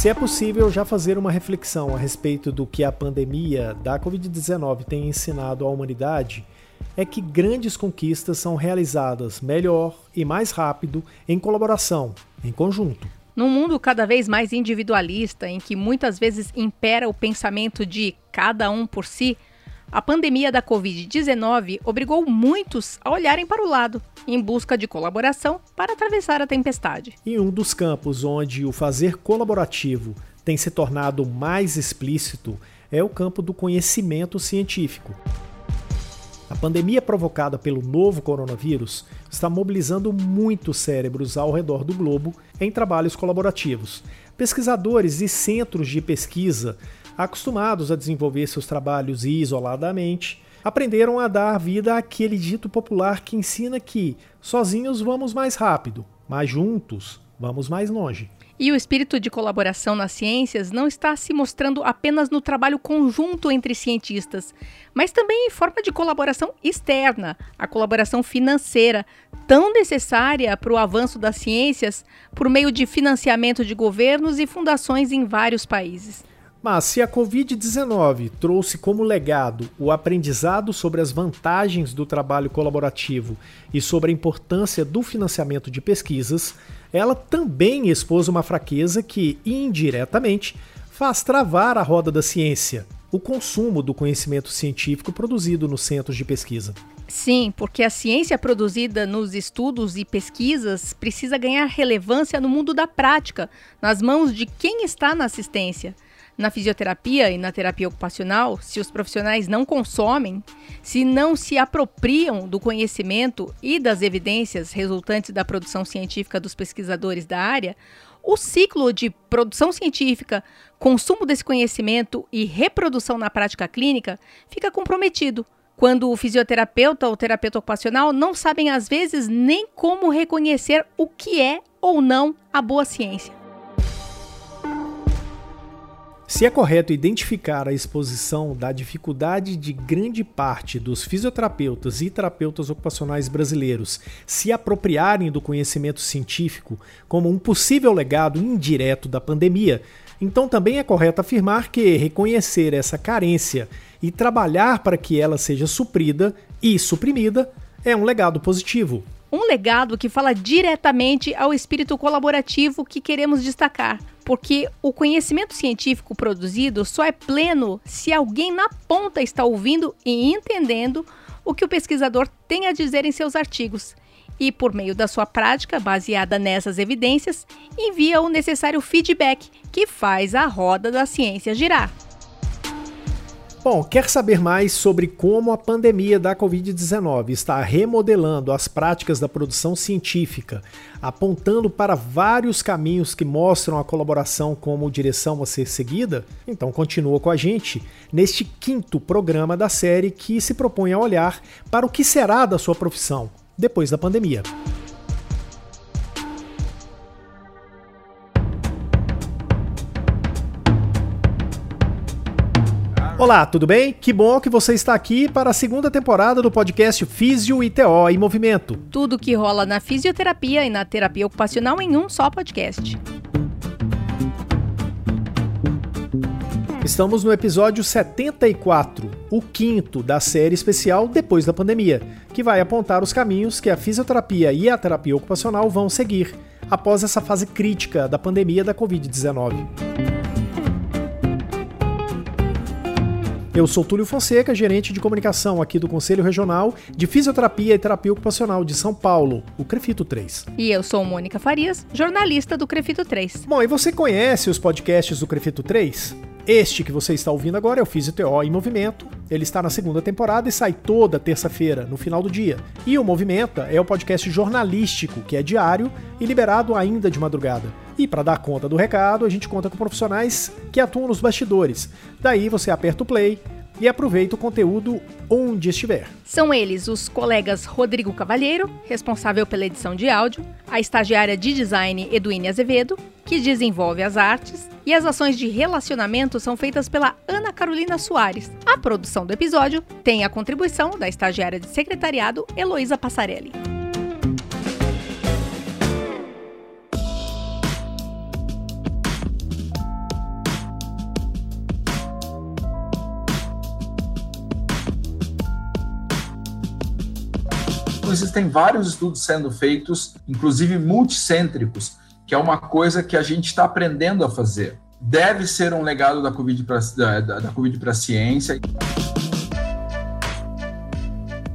Se é possível já fazer uma reflexão a respeito do que a pandemia da Covid-19 tem ensinado à humanidade, é que grandes conquistas são realizadas melhor e mais rápido em colaboração, em conjunto. Num mundo cada vez mais individualista, em que muitas vezes impera o pensamento de cada um por si, a pandemia da Covid-19 obrigou muitos a olharem para o lado, em busca de colaboração para atravessar a tempestade. E um dos campos onde o fazer colaborativo tem se tornado mais explícito é o campo do conhecimento científico. A pandemia provocada pelo novo coronavírus está mobilizando muitos cérebros ao redor do globo em trabalhos colaborativos. Pesquisadores e centros de pesquisa, acostumados a desenvolver seus trabalhos isoladamente, aprenderam a dar vida àquele dito popular que ensina que sozinhos vamos mais rápido, mas juntos vamos mais longe. E o espírito de colaboração nas ciências não está se mostrando apenas no trabalho conjunto entre cientistas, mas também em forma de colaboração externa, a colaboração financeira, tão necessária para o avanço das ciências por meio de financiamento de governos e fundações em vários países. Mas se a Covid-19 trouxe como legado o aprendizado sobre as vantagens do trabalho colaborativo e sobre a importância do financiamento de pesquisas, ela também expôs uma fraqueza que, indiretamente, faz travar a roda da ciência, o consumo do conhecimento científico produzido nos centros de pesquisa. Sim, porque a ciência produzida nos estudos e pesquisas precisa ganhar relevância no mundo da prática, nas mãos de quem está na assistência. Na fisioterapia e na terapia ocupacional, se os profissionais não consomem, se não se apropriam do conhecimento e das evidências resultantes da produção científica dos pesquisadores da área, o ciclo de produção científica, consumo desse conhecimento e reprodução na prática clínica fica comprometido. Quando o fisioterapeuta ou terapeuta ocupacional não sabem, às vezes, nem como reconhecer o que é ou não a boa ciência. Se é correto identificar a exposição da dificuldade de grande parte dos fisioterapeutas e terapeutas ocupacionais brasileiros se apropriarem do conhecimento científico como um possível legado indireto da pandemia, então também é correto afirmar que reconhecer essa carência e trabalhar para que ela seja suprida e suprimida é um legado positivo. Um legado que fala diretamente ao espírito colaborativo que queremos destacar, porque o conhecimento científico produzido só é pleno se alguém na ponta está ouvindo e entendendo o que o pesquisador tem a dizer em seus artigos. E, por meio da sua prática, baseada nessas evidências, envia o necessário feedback que faz a roda da ciência girar. Bom, quer saber mais sobre como a pandemia da Covid-19 está remodelando as práticas da produção científica, apontando para vários caminhos que mostram a colaboração como direção a ser seguida? Então continua com a gente neste quinto programa da série que se propõe a olhar para o que será da sua profissão depois da pandemia. Olá, tudo bem? Que bom que você está aqui para a segunda temporada do podcast Físio e TO em Movimento. Tudo que rola na fisioterapia e na terapia ocupacional em um só podcast. Estamos no episódio 74, o quinto da série especial Depois da Pandemia, que vai apontar os caminhos que a fisioterapia e a terapia ocupacional vão seguir após essa fase crítica da pandemia da Covid-19. Eu sou Túlio Fonseca, gerente de comunicação aqui do Conselho Regional de Fisioterapia e Terapia Ocupacional de São Paulo, o Crefito 3. E eu sou Mônica Farias, jornalista do Crefito 3. Bom, e você conhece os podcasts do Crefito 3? Este que você está ouvindo agora é o FisioTO em Movimento. Ele está na segunda temporada e sai toda terça-feira, no final do dia. E o Movimenta é o podcast jornalístico, que é diário e liberado ainda de madrugada. E para dar conta do recado, a gente conta com profissionais que atuam nos bastidores. Daí você aperta o play e aproveita o conteúdo onde estiver. São eles os colegas Rodrigo Cavalheiro, responsável pela edição de áudio, a estagiária de design Eduine Azevedo, que desenvolve as artes, e as ações de relacionamento são feitas pela Ana Carolina Soares. A produção do episódio tem a contribuição da estagiária de secretariado Heloísa Passarelli. Então, existem vários estudos sendo feitos, inclusive multicêntricos, que é uma coisa que a gente está aprendendo a fazer. Deve ser um legado da Covid para da, da COVID a ciência.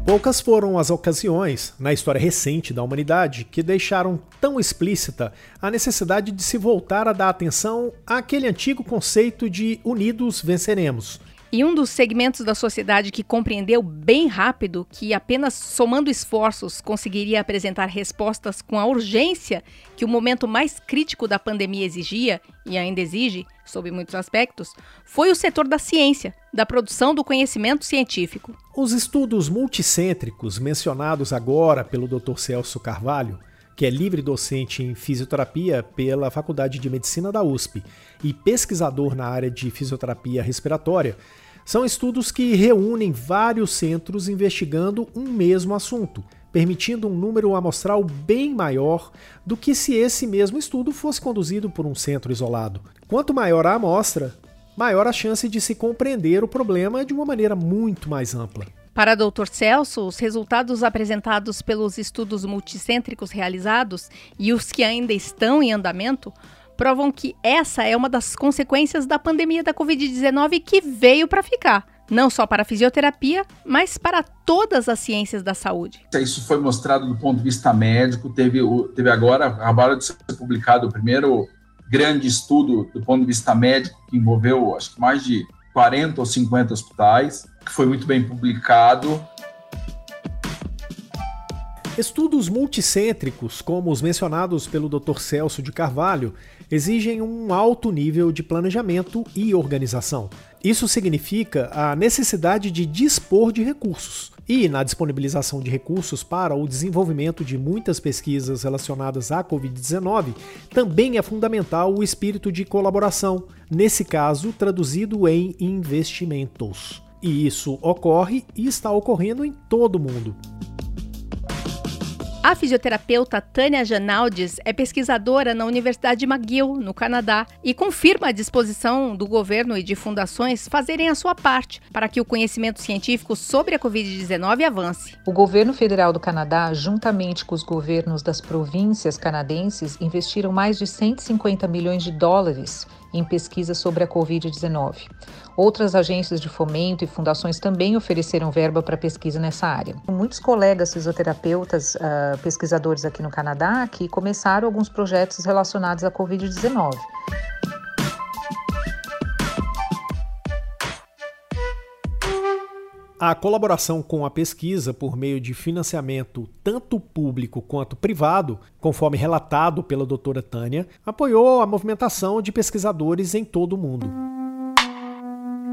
Poucas foram as ocasiões, na história recente da humanidade, que deixaram tão explícita a necessidade de se voltar a dar atenção àquele antigo conceito de unidos venceremos. E um dos segmentos da sociedade que compreendeu bem rápido que apenas somando esforços conseguiria apresentar respostas com a urgência que o momento mais crítico da pandemia exigia, e ainda exige, sob muitos aspectos, foi o setor da ciência, da produção do conhecimento científico. Os estudos multicêntricos mencionados agora pelo Dr. Celso Carvalho que é livre docente em fisioterapia pela Faculdade de Medicina da USP e pesquisador na área de fisioterapia respiratória, são estudos que reúnem vários centros investigando um mesmo assunto, permitindo um número amostral bem maior do que se esse mesmo estudo fosse conduzido por um centro isolado. Quanto maior a amostra, maior a chance de se compreender o problema de uma maneira muito mais ampla. Para Dr. Celso, os resultados apresentados pelos estudos multicêntricos realizados e os que ainda estão em andamento provam que essa é uma das consequências da pandemia da Covid-19 que veio para ficar. Não só para a fisioterapia, mas para todas as ciências da saúde. Isso foi mostrado do ponto de vista médico. Teve, teve agora, acabaram de ser publicado o primeiro grande estudo do ponto de vista médico, que envolveu acho que mais de 40 ou 50 hospitais que foi muito bem publicado. Estudos multicêntricos, como os mencionados pelo Dr. Celso de Carvalho, exigem um alto nível de planejamento e organização. Isso significa a necessidade de dispor de recursos. E na disponibilização de recursos para o desenvolvimento de muitas pesquisas relacionadas à Covid-19, também é fundamental o espírito de colaboração, nesse caso traduzido em investimentos. E isso ocorre e está ocorrendo em todo o mundo. A fisioterapeuta Tânia Janaldes é pesquisadora na Universidade de McGill, no Canadá, e confirma a disposição do governo e de fundações fazerem a sua parte para que o conhecimento científico sobre a Covid-19 avance. O governo federal do Canadá, juntamente com os governos das províncias canadenses, investiram mais de 150 milhões de dólares em pesquisa sobre a Covid-19. Outras agências de fomento e fundações também ofereceram verba para pesquisa nessa área. Muitos colegas fisioterapeutas, uh, pesquisadores aqui no Canadá, que começaram alguns projetos relacionados à Covid-19. A colaboração com a pesquisa por meio de financiamento tanto público quanto privado, conforme relatado pela doutora Tânia, apoiou a movimentação de pesquisadores em todo o mundo.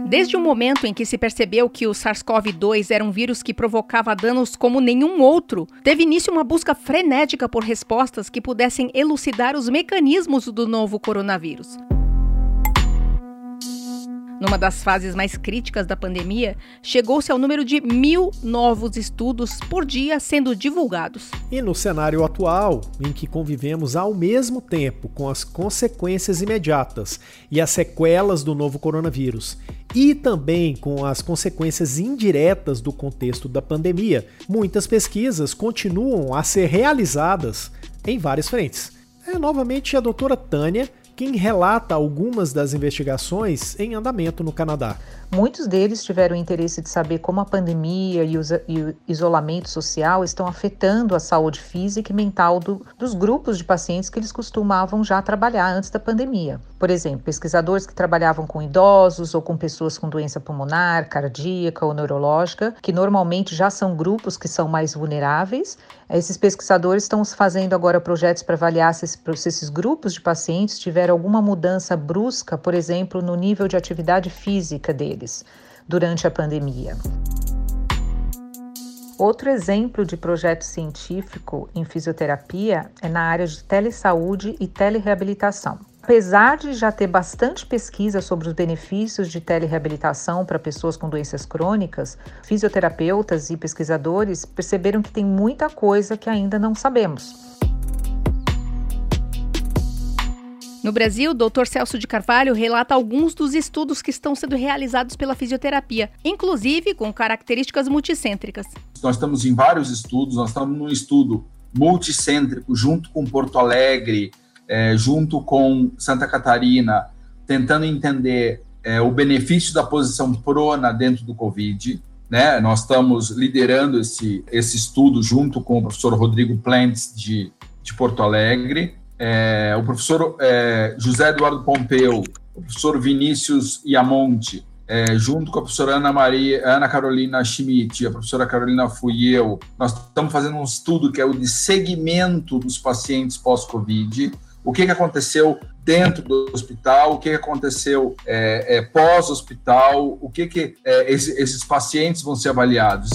Desde o momento em que se percebeu que o SARS-CoV-2 era um vírus que provocava danos como nenhum outro, teve início uma busca frenética por respostas que pudessem elucidar os mecanismos do novo coronavírus. Numa das fases mais críticas da pandemia, chegou-se ao número de mil novos estudos por dia sendo divulgados. E no cenário atual, em que convivemos ao mesmo tempo com as consequências imediatas e as sequelas do novo coronavírus, e também com as consequências indiretas do contexto da pandemia, muitas pesquisas continuam a ser realizadas em várias frentes. É novamente a doutora Tânia quem relata algumas das investigações em andamento no Canadá. Muitos deles tiveram interesse de saber como a pandemia e, o isolamento social estão afetando a saúde física e mental do, dos grupos de pacientes que eles costumavam já trabalhar antes da pandemia. Por exemplo, pesquisadores que trabalhavam com idosos ou com pessoas com doença pulmonar, cardíaca ou neurológica, que normalmente já são grupos que são mais vulneráveis. Esses pesquisadores estão fazendo agora projetos para avaliar se esses grupos de pacientes tiveram alguma mudança brusca, por exemplo, no nível de atividade física deles deles durante a pandemia. Outro exemplo de projeto científico em fisioterapia é na área de telesaúde e telereabilitação. Apesar de já ter bastante pesquisa sobre os benefícios de telereabilitação para pessoas com doenças crônicas, fisioterapeutas e pesquisadores perceberam que tem muita coisa que ainda não sabemos. No Brasil, o Dr. Celso de Carvalho relata alguns dos estudos que estão sendo realizados pela fisioterapia, inclusive com características multicêntricas. Nós estamos em vários estudos, nós estamos num estudo multicêntrico junto com Porto Alegre, é, junto com Santa Catarina, tentando entender é, o benefício da posição prona dentro do Covid. Né? Nós estamos liderando esse, esse estudo junto com o professor Rodrigo Plants de, de Porto Alegre é, o professor é, José Eduardo Pompeu, o professor Vinícius Iamonte, é, junto com a professora Ana Maria, Ana Carolina Schmidt, a professora Carolina Fuiel, nós estamos fazendo um estudo que é o de segmento dos pacientes pós-Covid, o que, que aconteceu dentro do hospital, o que, que aconteceu é, é, pós-hospital, o que, que é, esses, esses pacientes vão ser avaliados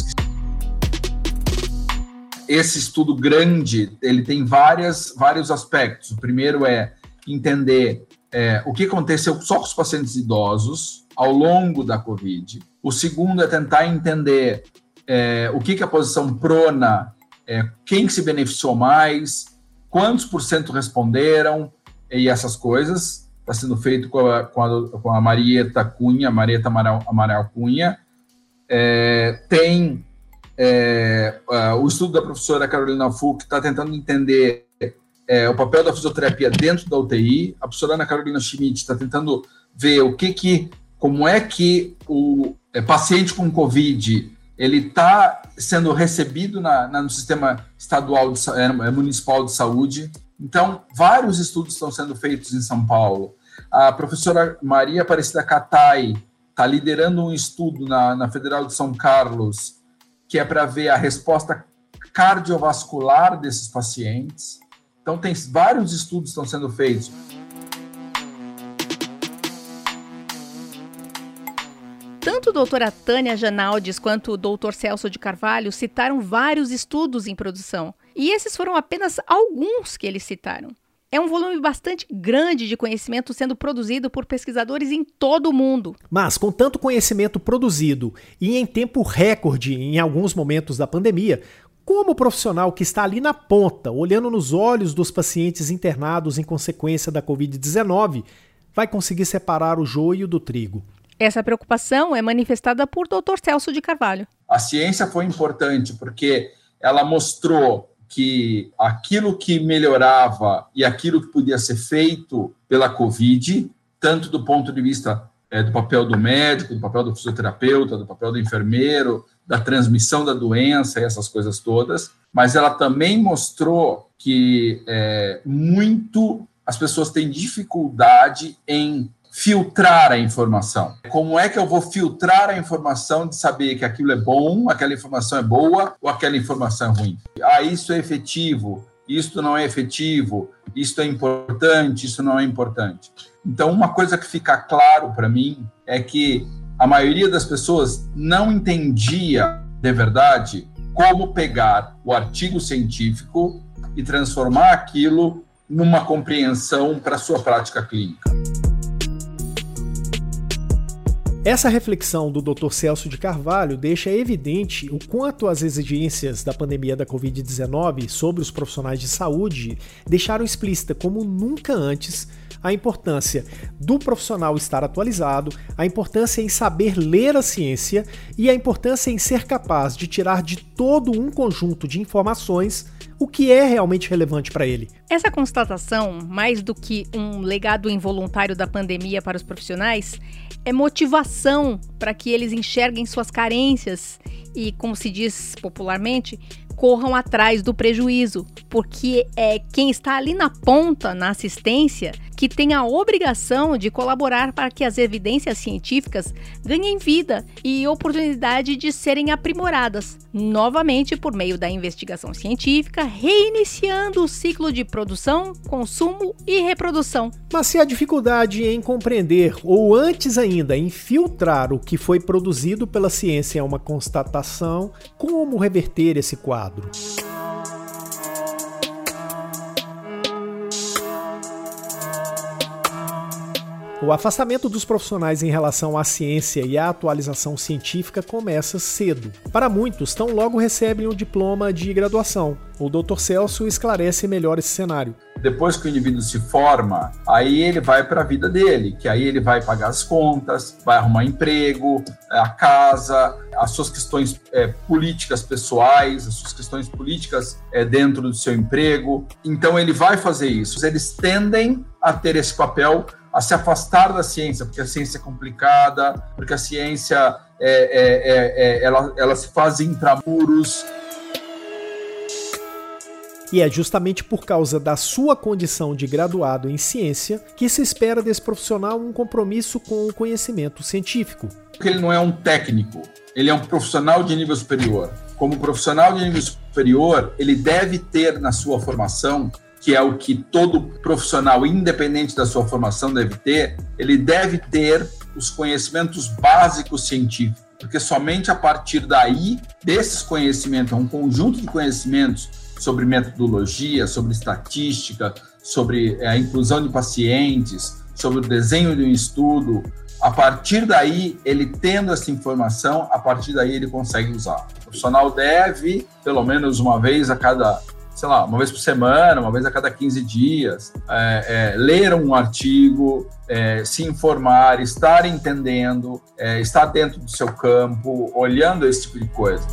esse estudo grande ele tem várias, vários aspectos. O primeiro é entender é, o que aconteceu só com os pacientes idosos ao longo da COVID. O segundo é tentar entender é, o que, que a posição prona, é, quem se beneficiou mais, quantos por cento responderam e essas coisas. Está sendo feito com a, com a, com a Marieta Cunha, Marieta Amaral, Amaral Cunha. É, tem é, o estudo da professora Carolina Fuch está tentando entender é, o papel da fisioterapia dentro da UTI. A professora Ana Carolina Schmidt está tentando ver o que que, como é que o é, paciente com COVID ele está sendo recebido na, na, no sistema estadual de, é, é, municipal de saúde. Então, vários estudos estão sendo feitos em São Paulo. A professora Maria Aparecida Catai está liderando um estudo na, na Federal de São Carlos que é para ver a resposta cardiovascular desses pacientes. Então, tem vários estudos que estão sendo feitos. Tanto a doutora Tânia Janaldes quanto o doutor Celso de Carvalho citaram vários estudos em produção. E esses foram apenas alguns que eles citaram. É um volume bastante grande de conhecimento sendo produzido por pesquisadores em todo o mundo. Mas, com tanto conhecimento produzido e em tempo recorde em alguns momentos da pandemia, como o profissional que está ali na ponta, olhando nos olhos dos pacientes internados em consequência da Covid-19, vai conseguir separar o joio do trigo? Essa preocupação é manifestada por Dr. Celso de Carvalho. A ciência foi importante porque ela mostrou que aquilo que melhorava e aquilo que podia ser feito pela Covid, tanto do ponto de vista é, do papel do médico, do papel do fisioterapeuta, do papel do enfermeiro, da transmissão da doença e essas coisas todas, mas ela também mostrou que é, muito as pessoas têm dificuldade em filtrar a informação. Como é que eu vou filtrar a informação de saber que aquilo é bom, aquela informação é boa ou aquela informação é ruim? Ah, isso é efetivo, isso não é efetivo, isso é importante, isso não é importante. Então, uma coisa que fica claro para mim é que a maioria das pessoas não entendia de verdade como pegar o artigo científico e transformar aquilo numa compreensão para sua prática clínica. Essa reflexão do Dr. Celso de Carvalho deixa evidente o quanto as exigências da pandemia da Covid-19 sobre os profissionais de saúde deixaram explícita como nunca antes a importância do profissional estar atualizado, a importância em saber ler a ciência e a importância em ser capaz de tirar de todo um conjunto de informações o que é realmente relevante para ele. Essa constatação, mais do que um legado involuntário da pandemia para os profissionais, é motivação para que eles enxerguem suas carências e, como se diz popularmente, corram atrás do prejuízo, porque é quem está ali na ponta, na assistência, que tem a obrigação de colaborar para que as evidências científicas ganhem vida e oportunidade de serem aprimoradas, novamente por meio da investigação científica, reiniciando o ciclo de produção, consumo e reprodução. Mas se a dificuldade em compreender, ou antes ainda em filtrar o que foi produzido pela ciência é uma constatação, como reverter esse quadro? O afastamento dos profissionais em relação à ciência e à atualização científica começa cedo. Para muitos, tão logo recebem o diploma de graduação. O Dr. Celso esclarece melhor esse cenário. Depois que o indivíduo se forma, aí ele vai para a vida dele, que aí ele vai pagar as contas, vai arrumar emprego, a casa, as suas questões é, políticas pessoais, as suas questões políticas é, dentro do seu emprego. Então ele vai fazer isso. Eles tendem a ter esse papel a se afastar da ciência, porque a ciência é complicada, porque a ciência é, é, é, é ela, ela se faz intramuros. E é justamente por causa da sua condição de graduado em ciência que se espera desse profissional um compromisso com o conhecimento científico. Porque ele não é um técnico, ele é um profissional de nível superior. Como profissional de nível superior, ele deve ter na sua formação que é o que todo profissional, independente da sua formação, deve ter, ele deve ter os conhecimentos básicos científicos, porque somente a partir daí, desses conhecimentos, um conjunto de conhecimentos sobre metodologia, sobre estatística, sobre eh, a inclusão de pacientes, sobre o desenho de um estudo, a partir daí, ele tendo essa informação, a partir daí ele consegue usar. O profissional deve, pelo menos uma vez a cada sei lá, uma vez por semana, uma vez a cada 15 dias, é, é, ler um artigo, é, se informar, estar entendendo, é, estar dentro do seu campo, olhando esse tipo de coisa.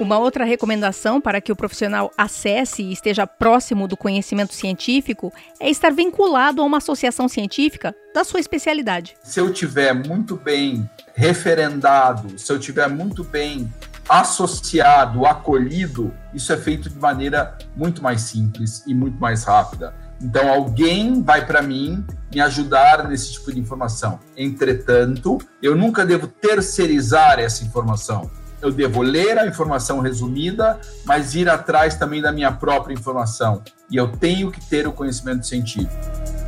Uma outra recomendação para que o profissional acesse e esteja próximo do conhecimento científico é estar vinculado a uma associação científica da sua especialidade. Se eu tiver muito bem referendado, se eu tiver muito bem associado, acolhido, isso é feito de maneira muito mais simples e muito mais rápida. Então, alguém vai para mim me ajudar nesse tipo de informação. Entretanto, eu nunca devo terceirizar essa informação. Eu devo ler a informação resumida, mas ir atrás também da minha própria informação. E eu tenho que ter o conhecimento científico.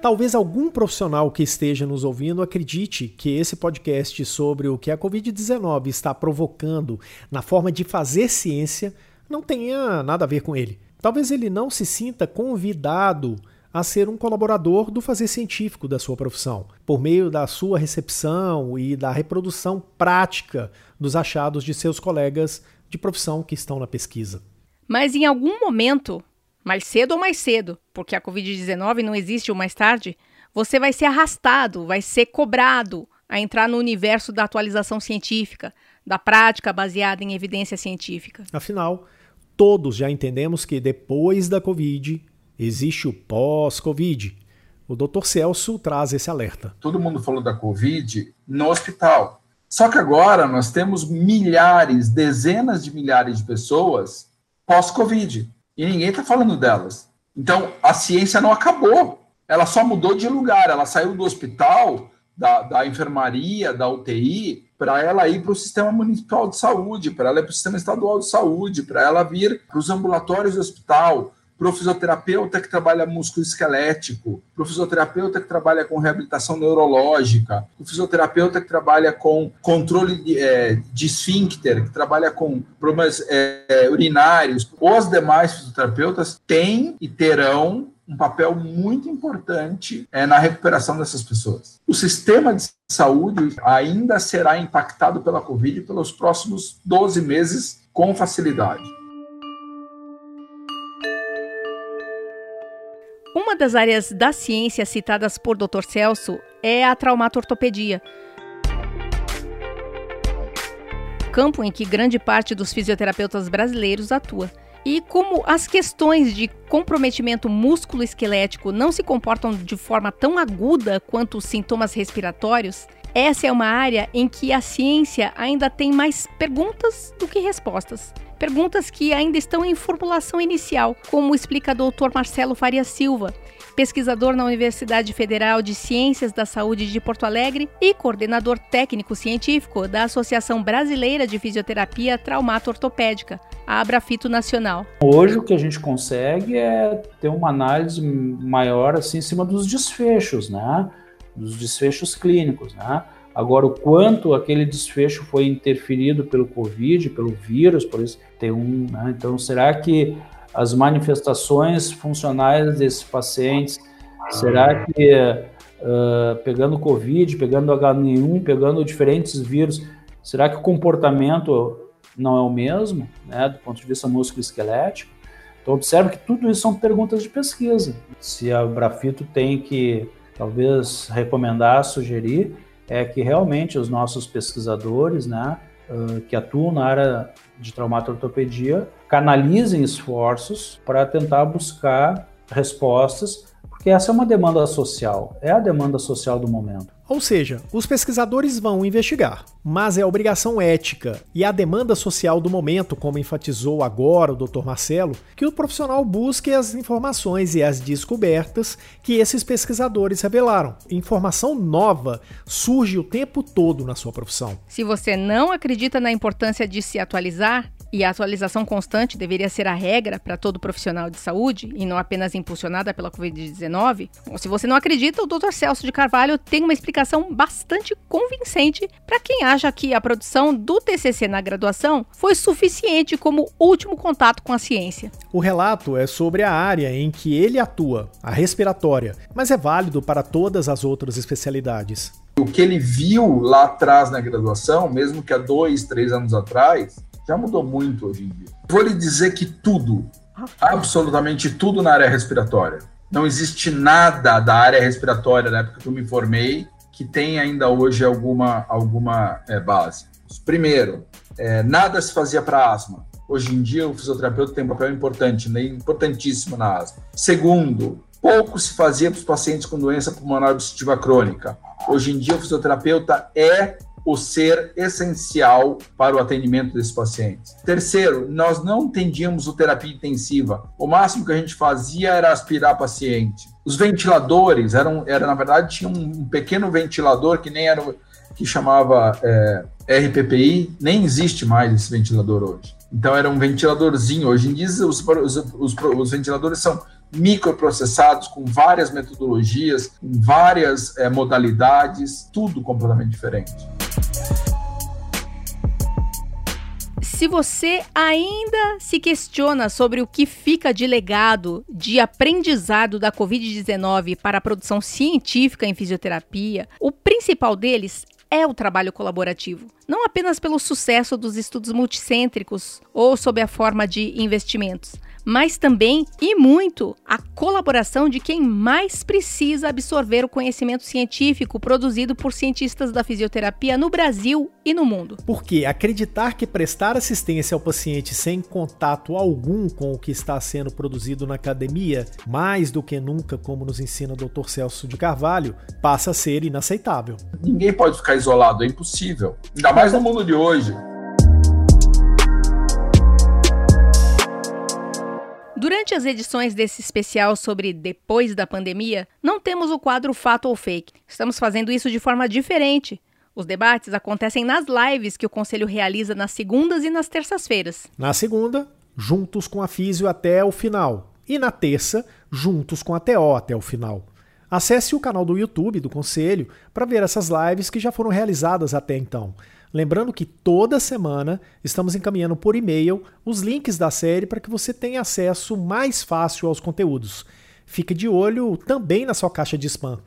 Talvez algum profissional que esteja nos ouvindo acredite que esse podcast sobre o que a Covid-19 está provocando na forma de fazer ciência não tenha nada a ver com ele. Talvez ele não se sinta convidado a ser um colaborador do fazer científico da sua profissão, por meio da sua recepção e da reprodução prática dos achados de seus colegas de profissão que estão na pesquisa. Mas em algum momento mais cedo ou mais cedo, porque a Covid-19 não existe o mais tarde, você vai ser arrastado, vai ser cobrado a entrar no universo da atualização científica, da prática baseada em evidência científica. Afinal, todos já entendemos que depois da Covid existe o pós-Covid. O Dr. Celso traz esse alerta. Todo mundo falou da Covid no hospital. Só que agora nós temos milhares, dezenas de milhares de pessoas pós-Covid e ninguém está falando delas. Então, a ciência não acabou, ela só mudou de lugar, ela saiu do hospital, da, da enfermaria, da UTI, para ela ir para o sistema municipal de saúde, para ela ir para o sistema estadual de saúde, para ela vir para os ambulatórios do hospital, para o fisioterapeuta que trabalha músculo esquelético, para o fisioterapeuta que trabalha com reabilitação neurológica, o fisioterapeuta que trabalha com controle de, é, de esfíncter, que trabalha com problemas é, urinários. Os demais fisioterapeutas têm e terão um papel muito importante é, na recuperação dessas pessoas. O sistema de saúde ainda será impactado pela Covid pelos próximos 12 meses com facilidade. Das áreas da ciência citadas por Dr. Celso é a traumatortopedia, campo em que grande parte dos fisioterapeutas brasileiros atua. E como as questões de comprometimento músculo-esquelético não se comportam de forma tão aguda quanto os sintomas respiratórios, essa é uma área em que a ciência ainda tem mais perguntas do que respostas. Perguntas que ainda estão em formulação inicial, como explica o Dr. Marcelo Faria Silva, pesquisador na Universidade Federal de Ciências da Saúde de Porto Alegre e coordenador técnico-científico da Associação Brasileira de Fisioterapia Traumato-Ortopédica, a Abrafito Nacional. Hoje o que a gente consegue é ter uma análise maior assim em cima dos desfechos, né? Dos desfechos clínicos, né? Agora, o quanto aquele desfecho foi interferido pelo Covid, pelo vírus, por isso tem um. Né? Então, será que as manifestações funcionais desses pacientes, será que uh, pegando Covid, pegando H1N1, pegando diferentes vírus, será que o comportamento não é o mesmo, né, do ponto de vista musculoesquelético? Então, observe que tudo isso são perguntas de pesquisa. Se a Brafito tem que, talvez, recomendar, sugerir, é que realmente os nossos pesquisadores, né, uh, que atuam na área de traumatortopedia, canalizem esforços para tentar buscar respostas, porque essa é uma demanda social, é a demanda social do momento. Ou seja, os pesquisadores vão investigar, mas é obrigação ética e a demanda social do momento, como enfatizou agora o Dr. Marcelo, que o profissional busque as informações e as descobertas que esses pesquisadores revelaram. Informação nova surge o tempo todo na sua profissão. Se você não acredita na importância de se atualizar, e a atualização constante deveria ser a regra para todo profissional de saúde e não apenas impulsionada pela Covid-19, se você não acredita, o Dr. Celso de Carvalho tem uma explicação bastante convincente para quem acha que a produção do TCC na graduação foi suficiente como último contato com a ciência. O relato é sobre a área em que ele atua, a respiratória, mas é válido para todas as outras especialidades. O que ele viu lá atrás na graduação, mesmo que há dois, três anos atrás, já mudou muito hoje em dia. Vou lhe dizer que tudo, absolutamente tudo na área respiratória. Não existe nada da área respiratória na época que eu me formei que tem ainda hoje alguma, alguma é, base. Primeiro, é, nada se fazia para asma. Hoje em dia, o fisioterapeuta tem um papel importante, né, importantíssimo na asma. Segundo, pouco se fazia para os pacientes com doença pulmonar obstrutiva crônica. Hoje em dia, o fisioterapeuta é o ser essencial para o atendimento desses pacientes. Terceiro, nós não entendíamos o terapia intensiva. O máximo que a gente fazia era aspirar paciente. Os ventiladores eram, era na verdade tinha um pequeno ventilador que nem era que chamava é, RPPI, nem existe mais esse ventilador hoje. Então era um ventiladorzinho. Hoje em dia os, os, os, os ventiladores são microprocessados com várias metodologias, com várias é, modalidades, tudo completamente diferente. Se você ainda se questiona sobre o que fica de legado de aprendizado da Covid-19 para a produção científica em fisioterapia, o principal deles é o trabalho colaborativo. Não apenas pelo sucesso dos estudos multicêntricos ou sob a forma de investimentos, mas também e muito a colaboração de quem mais precisa absorver o conhecimento científico produzido por cientistas da fisioterapia no Brasil e no mundo. Porque acreditar que prestar assistência ao paciente sem contato algum com o que está sendo produzido na academia, mais do que nunca, como nos ensina o Dr. Celso de Carvalho, passa a ser inaceitável. Ninguém pode ficar isolado, é impossível. Ainda mais no mundo de hoje. Durante as edições desse especial sobre depois da pandemia, não temos o quadro Fato ou Fake. Estamos fazendo isso de forma diferente. Os debates acontecem nas lives que o Conselho realiza nas segundas e nas terças-feiras. Na segunda, juntos com a Físio até o final. E na terça, juntos com a TO até o final. Acesse o canal do YouTube do Conselho para ver essas lives que já foram realizadas até então. Lembrando que toda semana estamos encaminhando por e-mail os links da série para que você tenha acesso mais fácil aos conteúdos. Fique de olho também na sua caixa de spam.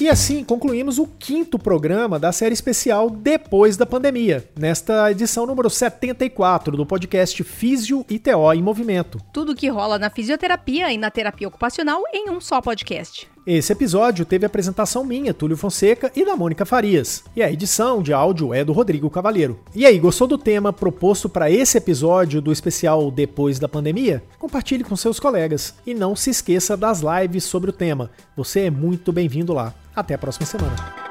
E assim concluímos o quinto programa da série especial Depois da Pandemia, nesta edição número 74 do podcast Físio e TO em Movimento. Tudo que rola na fisioterapia e na terapia ocupacional em um só podcast. Esse episódio teve apresentação minha, Túlio Fonseca, e da Mônica Farias. E a edição de áudio é do Rodrigo Cavalheiro. E aí, gostou do tema proposto para esse episódio do especial Depois da Pandemia? Compartilhe com seus colegas. E não se esqueça das lives sobre o tema. Você é muito bem-vindo lá. Até a próxima semana.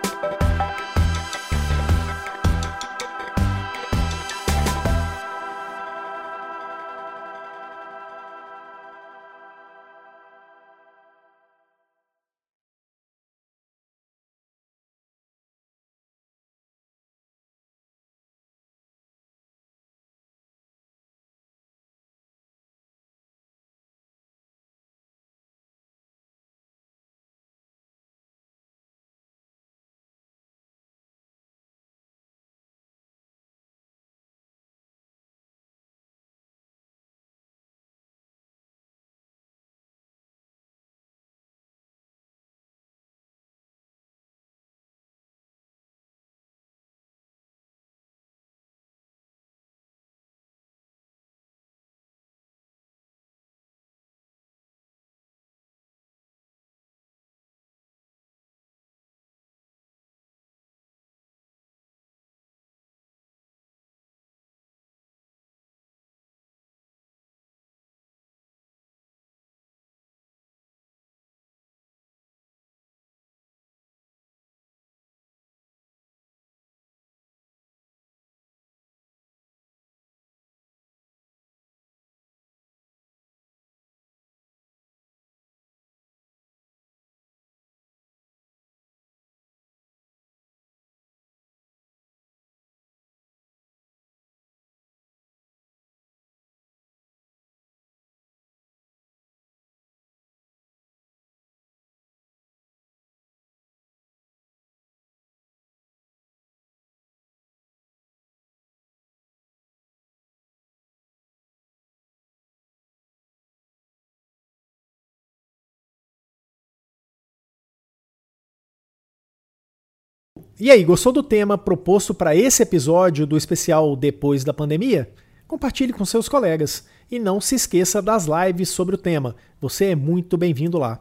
E aí, gostou do tema proposto para esse episódio do especial Depois da Pandemia? Compartilhe com seus colegas e não se esqueça das lives sobre o tema. Você é muito bem-vindo lá.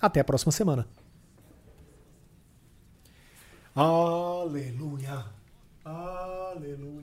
Até a próxima semana. Aleluia. Aleluia.